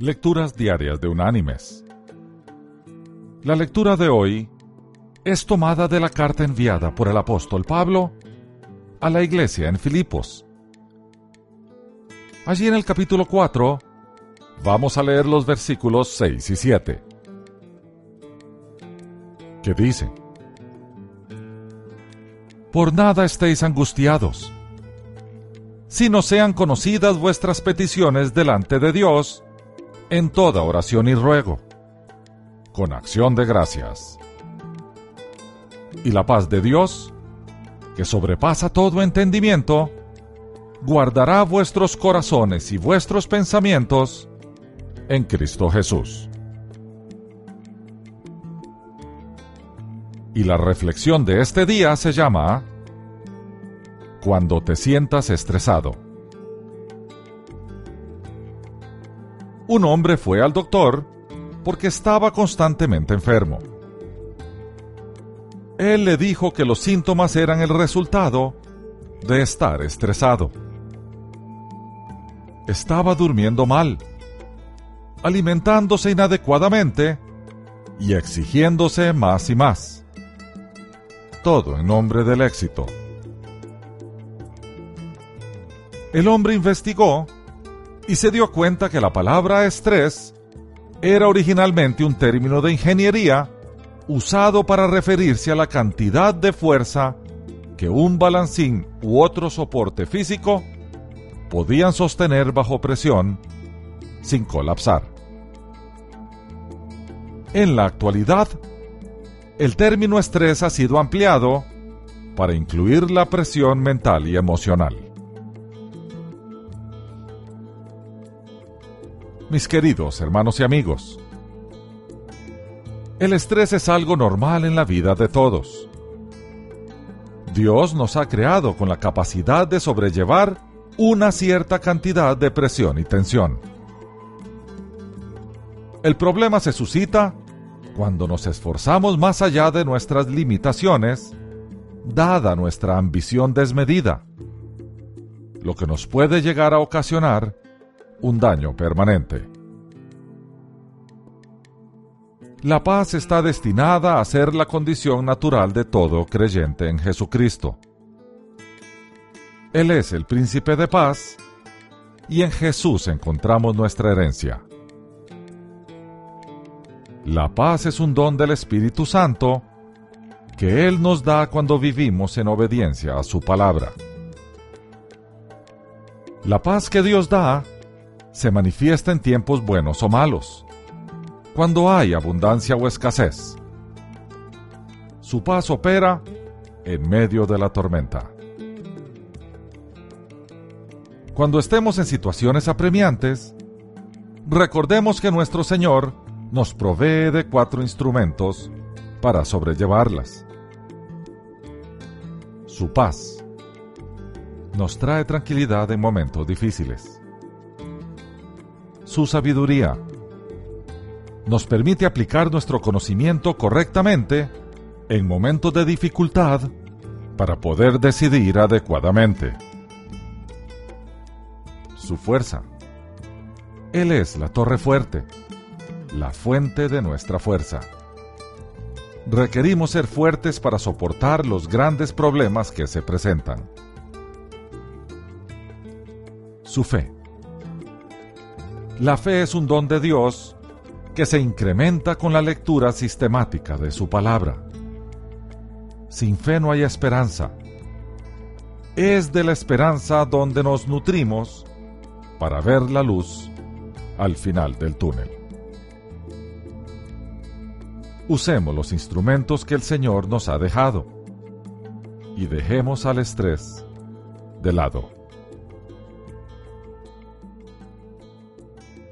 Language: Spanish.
Lecturas Diarias de Unánimes. La lectura de hoy es tomada de la carta enviada por el apóstol Pablo a la iglesia en Filipos. Allí en el capítulo 4 vamos a leer los versículos 6 y 7, que dicen, Por nada estéis angustiados, si no sean conocidas vuestras peticiones delante de Dios, en toda oración y ruego, con acción de gracias. Y la paz de Dios, que sobrepasa todo entendimiento, guardará vuestros corazones y vuestros pensamientos en Cristo Jesús. Y la reflexión de este día se llama Cuando te sientas estresado. Un hombre fue al doctor porque estaba constantemente enfermo. Él le dijo que los síntomas eran el resultado de estar estresado. Estaba durmiendo mal, alimentándose inadecuadamente y exigiéndose más y más. Todo en nombre del éxito. El hombre investigó y se dio cuenta que la palabra estrés era originalmente un término de ingeniería usado para referirse a la cantidad de fuerza que un balancín u otro soporte físico podían sostener bajo presión sin colapsar. En la actualidad, el término estrés ha sido ampliado para incluir la presión mental y emocional. Mis queridos hermanos y amigos. El estrés es algo normal en la vida de todos. Dios nos ha creado con la capacidad de sobrellevar una cierta cantidad de presión y tensión. El problema se suscita cuando nos esforzamos más allá de nuestras limitaciones, dada nuestra ambición desmedida, lo que nos puede llegar a ocasionar un daño permanente. La paz está destinada a ser la condición natural de todo creyente en Jesucristo. Él es el príncipe de paz y en Jesús encontramos nuestra herencia. La paz es un don del Espíritu Santo que Él nos da cuando vivimos en obediencia a su palabra. La paz que Dios da se manifiesta en tiempos buenos o malos, cuando hay abundancia o escasez. Su paz opera en medio de la tormenta. Cuando estemos en situaciones apremiantes, recordemos que nuestro Señor nos provee de cuatro instrumentos para sobrellevarlas. Su paz nos trae tranquilidad en momentos difíciles su sabiduría. Nos permite aplicar nuestro conocimiento correctamente en momentos de dificultad para poder decidir adecuadamente. Su fuerza. Él es la torre fuerte, la fuente de nuestra fuerza. Requerimos ser fuertes para soportar los grandes problemas que se presentan. Su fe. La fe es un don de Dios que se incrementa con la lectura sistemática de su palabra. Sin fe no hay esperanza. Es de la esperanza donde nos nutrimos para ver la luz al final del túnel. Usemos los instrumentos que el Señor nos ha dejado y dejemos al estrés de lado.